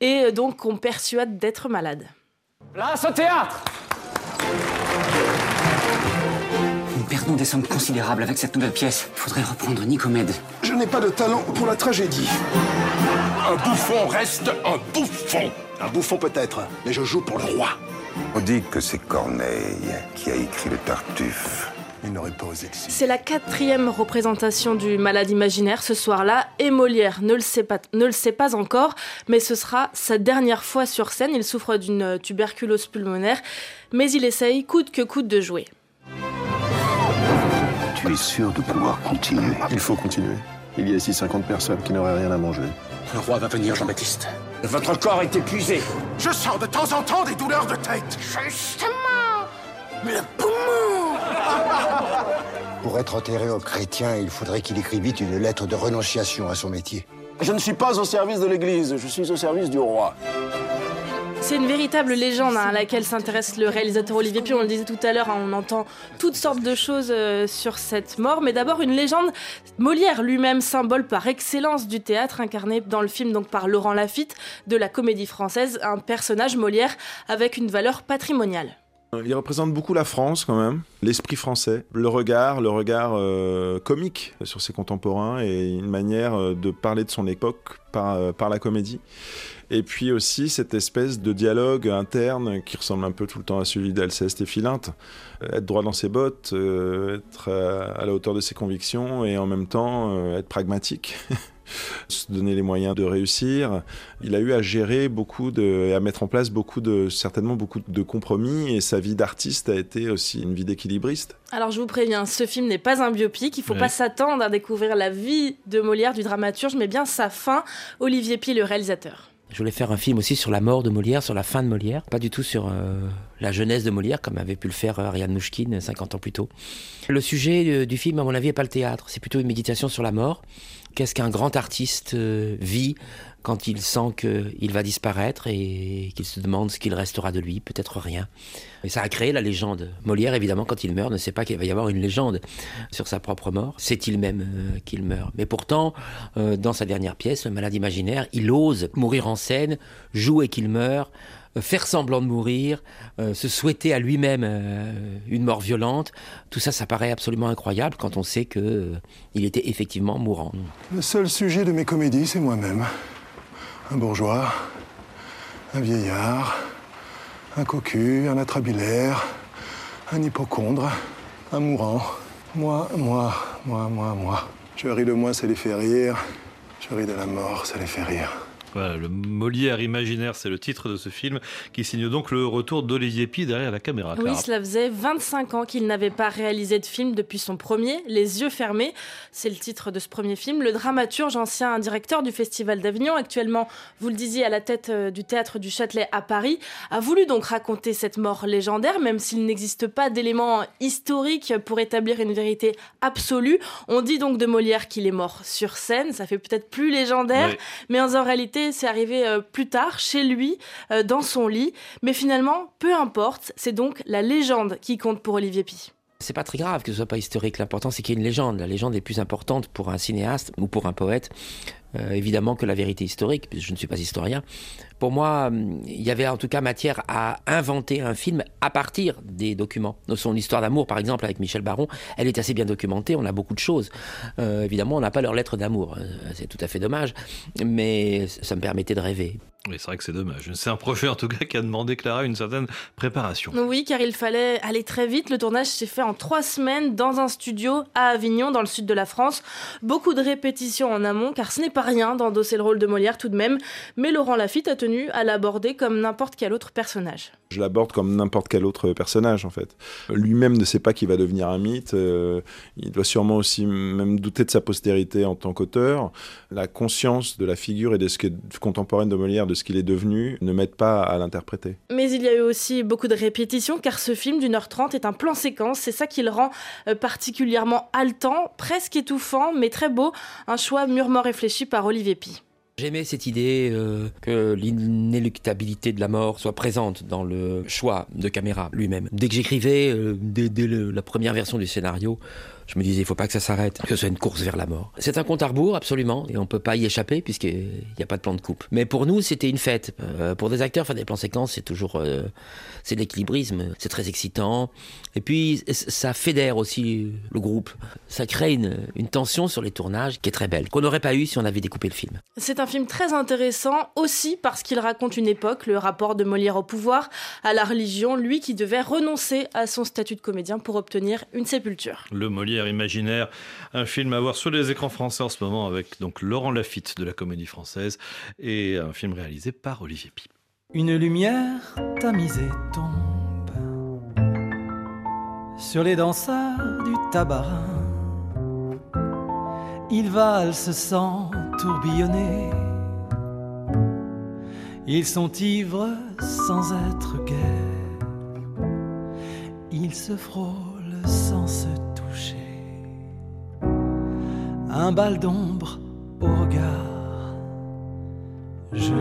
et donc qu'on persuade d'être malade. Place au théâtre Nous perdons des sommes considérables avec cette nouvelle pièce. Il faudrait reprendre Nicomède. Je n'ai pas de talent pour la tragédie. Un bouffon reste un bouffon. Un bouffon peut-être, mais je joue pour le roi. On dit que c'est Corneille qui a écrit le Tartuffe. Il n'aurait pas osé le C'est la quatrième représentation du malade imaginaire ce soir-là et Molière ne le, sait pas, ne le sait pas encore, mais ce sera sa dernière fois sur scène. Il souffre d'une tuberculose pulmonaire, mais il essaye coûte que coûte de jouer. Tu es sûr de pouvoir continuer? Il faut continuer. Il y a ici 50 personnes qui n'auraient rien à manger. Le roi va venir, Jean-Baptiste. Votre corps est épuisé. Je sens de temps en temps des douleurs de tête. Justement Le poumon Pour être enterré au chrétien, il faudrait qu'il écrivît une lettre de renonciation à son métier. Je ne suis pas au service de l'Église, je suis au service du roi. C'est une véritable légende hein, à laquelle s'intéresse le réalisateur Olivier Pion. On le disait tout à l'heure, hein, on entend toutes sortes de choses euh, sur cette mort, mais d'abord une légende. Molière lui-même, symbole par excellence du théâtre, incarné dans le film donc par Laurent Lafitte de la Comédie Française, un personnage Molière avec une valeur patrimoniale. Il représente beaucoup la France quand même, l'esprit français, le regard, le regard euh, comique sur ses contemporains et une manière euh, de parler de son époque par, euh, par la comédie. Et puis aussi cette espèce de dialogue interne qui ressemble un peu tout le temps à celui d'Alceste et Philinte. Euh, être droit dans ses bottes, euh, être à, à la hauteur de ses convictions et en même temps euh, être pragmatique. se donner les moyens de réussir. Il a eu à gérer beaucoup de, et à mettre en place beaucoup de, certainement beaucoup de compromis et sa vie d'artiste a été aussi une vie d'équilibriste. Alors je vous préviens, ce film n'est pas un biopic, il ne faut pas s'attendre à découvrir la vie de Molière, du dramaturge, mais bien sa fin, Olivier Pie, le réalisateur. Je voulais faire un film aussi sur la mort de Molière, sur la fin de Molière, pas du tout sur euh, la jeunesse de Molière, comme avait pu le faire euh, Ariane Mouchkine 50 ans plus tôt. Le sujet euh, du film, à mon avis, n'est pas le théâtre, c'est plutôt une méditation sur la mort. Qu'est-ce qu'un grand artiste euh, vit quand il sent qu'il va disparaître et qu'il se demande ce qu'il restera de lui, peut-être rien. Et ça a créé la légende. Molière, évidemment, quand il meurt, ne sait pas qu'il va y avoir une légende sur sa propre mort. C'est il même euh, qu'il meurt? Mais pourtant, euh, dans sa dernière pièce, malade imaginaire, il ose mourir en scène, jouer qu'il meurt, faire semblant de mourir, euh, se souhaiter à lui-même euh, une mort violente. Tout ça, ça paraît absolument incroyable quand on sait que euh, était effectivement mourant. Le seul sujet de mes comédies, c'est moi-même. Un bourgeois, un vieillard, un cocu, un atrabilaire, un hypochondre, un mourant. Moi, moi, moi, moi, moi. Je ris de moi, ça les fait rire. Je ris de la mort, ça les fait rire. Voilà, le Molière imaginaire, c'est le titre de ce film qui signe donc le retour d'Olivier Py derrière la caméra. Oui, cela faisait 25 ans qu'il n'avait pas réalisé de film depuis son premier, Les yeux fermés. C'est le titre de ce premier film. Le dramaturge, ancien directeur du Festival d'Avignon, actuellement, vous le disiez, à la tête euh, du théâtre du Châtelet à Paris, a voulu donc raconter cette mort légendaire, même s'il n'existe pas d'éléments historiques pour établir une vérité absolue. On dit donc de Molière qu'il est mort sur scène, ça fait peut-être plus légendaire, mais en réalité, c'est arrivé euh, plus tard, chez lui, euh, dans son lit. Mais finalement, peu importe, c'est donc la légende qui compte pour Olivier Py. C'est pas très grave que ce soit pas historique. L'important, c'est qu'il y ait une légende. La légende est plus importante pour un cinéaste ou pour un poète, euh, évidemment, que la vérité historique, puisque je ne suis pas historien. Pour moi, hum, il y avait en tout cas matière à inventer un film à partir des documents. Son histoire d'amour, par exemple, avec Michel Baron, elle est assez bien documentée. On a beaucoup de choses. Euh, évidemment, on n'a pas leur lettre d'amour. Euh, C'est tout à fait dommage, mais ça me permettait de rêver. Oui, c'est vrai que c'est dommage. C'est un projet en tout cas qui a demandé Clara une certaine préparation. Oui, car il fallait aller très vite. Le tournage s'est fait en trois semaines dans un studio à Avignon, dans le sud de la France. Beaucoup de répétitions en amont, car ce n'est pas rien d'endosser le rôle de Molière tout de même. Mais Laurent Lafitte a tenu à l'aborder comme n'importe quel autre personnage. Je l'aborde comme n'importe quel autre personnage en fait. Lui-même ne sait pas qu'il va devenir un mythe. Euh, il doit sûrement aussi même douter de sa postérité en tant qu'auteur. La conscience de la figure et de ce qui est contemporaine de Molière, de ce qu'il est devenu, ne m'aide pas à l'interpréter. Mais il y a eu aussi beaucoup de répétitions car ce film d'une heure trente est un plan séquence. C'est ça qui le rend euh, particulièrement haletant, presque étouffant, mais très beau. Un choix mûrement réfléchi par Olivier Pi. J'aimais cette idée euh, que l'inéluctabilité de la mort soit présente dans le choix de caméra lui-même. Dès que j'écrivais, euh, dès, la première version du scénario, je me disais, il faut pas que ça s'arrête, que ce soit une course vers la mort. C'est un compte à rebours, absolument, et on peut pas y échapper puisqu'il n'y a pas de plan de coupe. Mais pour nous, c'était une fête. Euh, pour des acteurs, faire des plans séquences, c'est toujours, euh, c'est l'équilibrisme, c'est très excitant. Et puis, ça fédère aussi le groupe. Ça crée une, une tension sur les tournages qui est très belle, qu'on n'aurait pas eu si on avait découpé le film. C'est un film très intéressant aussi parce qu'il raconte une époque, le rapport de Molière au pouvoir, à la religion, lui qui devait renoncer à son statut de comédien pour obtenir une sépulture. Le Molière imaginaire, un film à voir sur les écrans français en ce moment avec donc Laurent Lafitte de la Comédie Française et un film réalisé par Olivier Pi. Une lumière tamisée tombe sur les danseurs du tabarin. Ils valsent sans tourbillonner. Ils sont ivres sans être gais. Ils se frôlent sans se toucher un bal d'ombre au regard gelé.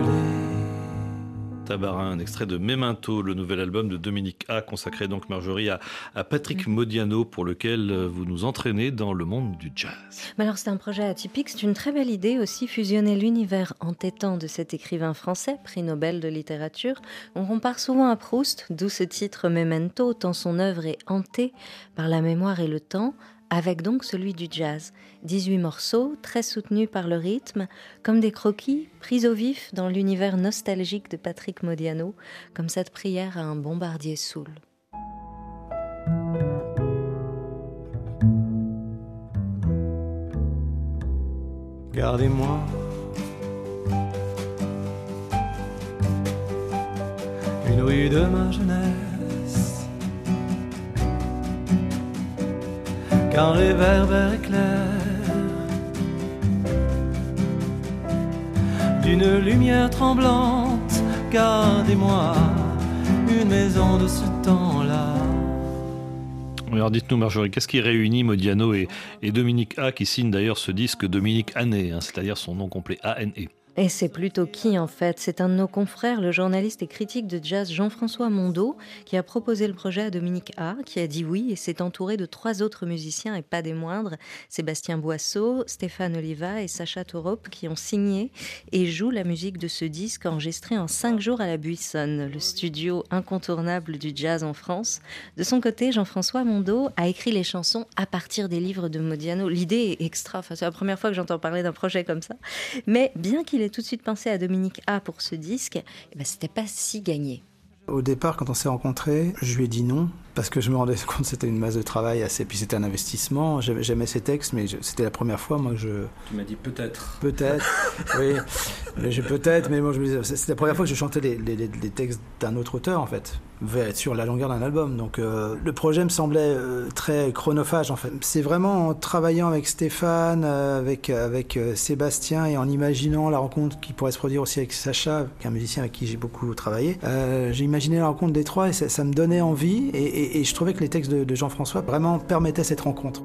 Tabarin, un extrait de Memento, le nouvel album de Dominique A, consacré donc Marjorie à, Patrick Modiano, pour lequel euh, vous nous entraînez dans le monde du jazz. Mais alors c'est un projet atypique, c'est une très belle idée aussi, fusionner l'univers entêtant de cet écrivain français, prix Nobel de littérature. On compare souvent à Proust, d'où ce titre Memento, tant son œuvre est hantée par la mémoire et le temps, avec donc celui du jazz. 18 morceaux, très soutenus par le rythme, comme des croquis pris au vif dans l'univers nostalgique de Patrick Modiano, comme cette prière à un bombardier soul. Gardez-moi une rue de ma qu'un réverbère éclair d'une lumière tremblante. Gardez-moi une maison de ce temps-là. Alors dites-nous Marjorie, qu'est-ce qui réunit Modiano et, Dominique A qui signe d'ailleurs ce disque Dominique Anné, hein, c'est-à-dire son nom complet A-N-E et c'est plutôt qui en fait? C'est un de nos confrères, le journaliste et critique de jazz Jean-François Mondeau, qui a proposé le projet à Dominique A, qui a dit oui et s'est entouré de trois autres musiciens et pas des moindres, Sébastien Boisseau, Stéphane Oliva et Sacha Torop, qui ont signé et jouent la musique de ce disque enregistré en cinq jours à la Buissonne, le studio incontournable du jazz en France. De son côté, Jean-François Mondeau a écrit les chansons à partir des livres de Modiano. L'idée est extra, enfin, c'est la première fois que j'entends parler d'un projet comme ça. Mais bien qu'il il a tout de suite pensé à Dominique A pour ce disque, et eh ben, c'était pas si gagné. Au départ, quand on s'est rencontrés, je lui ai dit non parce que je me rendais compte que c'était une masse de travail assez, puis c'était un investissement. J'aimais ces textes, mais c'était la première fois moi que je. Tu m'as dit peut-être. Peut-être, oui. Peut-être, mais moi je me disais, c'était la première fois que je chantais les, les, textes d'un autre auteur en fait, sur la longueur d'un album. Donc euh, le projet me semblait euh, très chronophage en fait. C'est vraiment en travaillant avec Stéphane, euh, avec avec Sébastien et en imaginant la rencontre qui pourrait se produire aussi avec Sacha, un musicien avec qui j'ai beaucoup travaillé. j'ai imaginé la rencontre des trois et ça, me donnait envie et, je trouvais que les textes de Jean-François vraiment permettaient cette rencontre.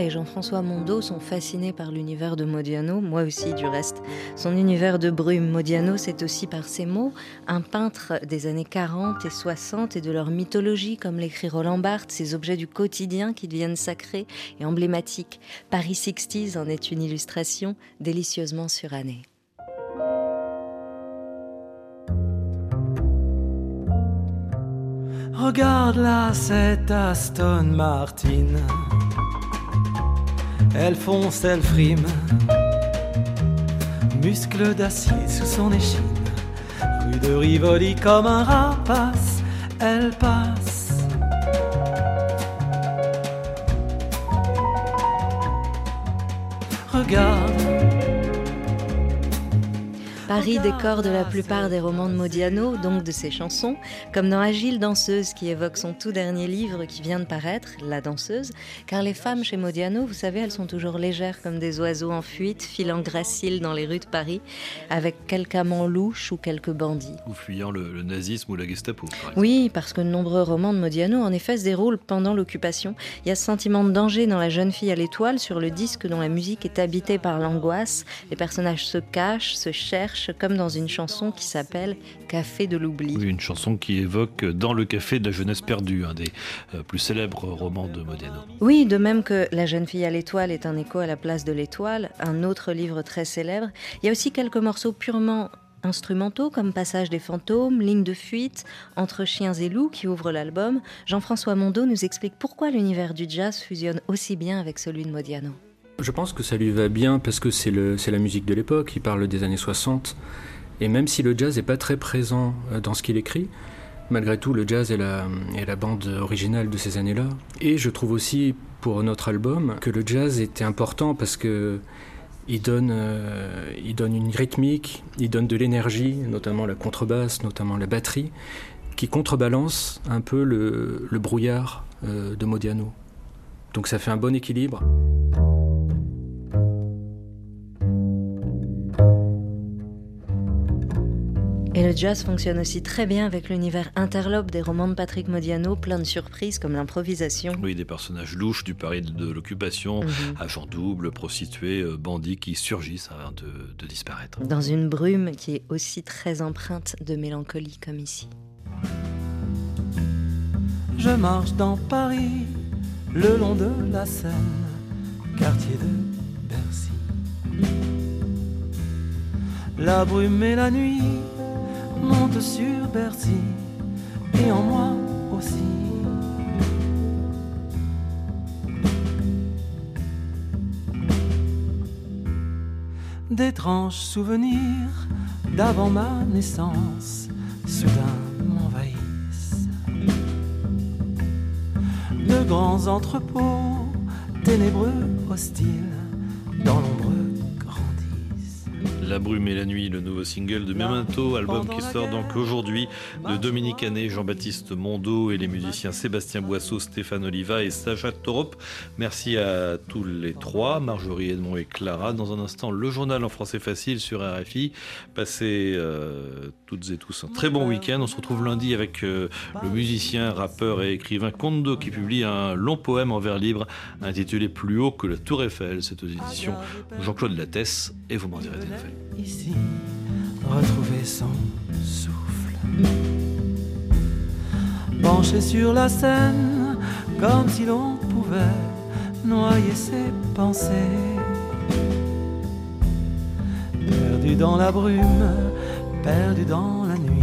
Et Jean-François Mondo sont fascinés par l'univers de Modiano, moi aussi du reste. Son univers de brume, Modiano, c'est aussi par ses mots un peintre des années 40 et 60 et de leur mythologie, comme l'écrit Roland Barthes, ces objets du quotidien qui deviennent sacrés et emblématiques. Paris 60 en est une illustration délicieusement surannée. Regarde là, cette Aston Martin Elle fonce, elle frime. Muscle d'acier sous son échine. Rue de Rivoli comme un rapace, elle passe. Regarde Paris décor de la plupart des romans de Modiano, donc de ses chansons, comme dans Agile danseuse qui évoque son tout dernier livre qui vient de paraître, La danseuse, car les femmes chez Modiano, vous savez, elles sont toujours légères comme des oiseaux en fuite, filant graciles dans les rues de Paris, avec quelques amants louches ou quelques bandits. Ou fuyant le, nazisme ou la Gestapo. oui, parce que de nombreux romans de Modiano, en effet, se déroulent pendant l'occupation. Il y a ce sentiment de danger dans La jeune fille à l'étoile, sur le disque dont la musique est habitée par l'angoisse. Les personnages se cachent, se cherchent, comme dans une chanson qui s'appelle Café de l'oubli. Oui, une chanson qui évoque Dans le café de la jeunesse perdue, un des euh, plus célèbres romans de Modiano. Oui, de même que La jeune fille à l'étoile est un écho à la place de l'étoile, un autre livre très célèbre. Il y a aussi quelques morceaux purement instrumentaux comme Passage des fantômes, Ligne de fuite, Entre chiens et loups qui ouvre l'album. Jean-François Mondeau nous explique pourquoi l'univers du jazz fusionne aussi bien avec celui de Modiano. Je pense que ça lui va bien parce que c'est la musique de l'époque, il parle des années 60. Et même si le jazz n'est pas très présent euh, dans ce qu'il écrit, malgré tout, le jazz est la, est la bande originale de ces années-là. Et je trouve aussi, pour notre album, que le jazz était important parce que il donne, euh, il donne une rythmique, il donne de l'énergie, notamment la contrebasse, notamment la batterie, qui contrebalance un peu le, le brouillard euh, de Modiano. Donc ça fait un bon équilibre. Et le jazz fonctionne aussi très bien avec l'univers interlope des romans de Patrick Modiano, plein de surprises comme l'improvisation. Oui, des personnages louches du Paris de l'occupation, mhm. agents doubles, prostituées, euh, bandits qui surgissent avant de, disparaître. Dans une brume qui est aussi très empreinte de mélancolie comme ici. Je marche dans Paris, le long de la Seine, quartier de Bercy. La brume et la nuit monte sur Bercy et en moi aussi. D'étranges souvenirs d'avant ma naissance soudain m'envahissent. De grands entrepôts ténébreux, hostiles, dans l'ombre la brume et la nuit, le nouveau single de Memento, album qui sort donc aujourd'hui de Dominique Annet, Jean-Baptiste Mondo et les musiciens Sébastien Boisseau, Stéphane Oliva et Sacha Torop. Merci à tous les trois, Marjorie Edmond et Clara. Dans un instant, le journal en français facile sur RFI. Passez euh, toutes et tous un très bon week-end. On se retrouve lundi avec euh, le musicien, rappeur et écrivain Kondo qui publie un long poème en vers libre intitulé Plus haut que la Tour Eiffel. C'est aux éditions Jean-Claude Lattès et vous m'en direz des nouvelles ici retrouver son souffle. Penché sur la scène, comme si l'on pouvait noyer ses pensées. Perdu dans la brume, perdu dans la nuit.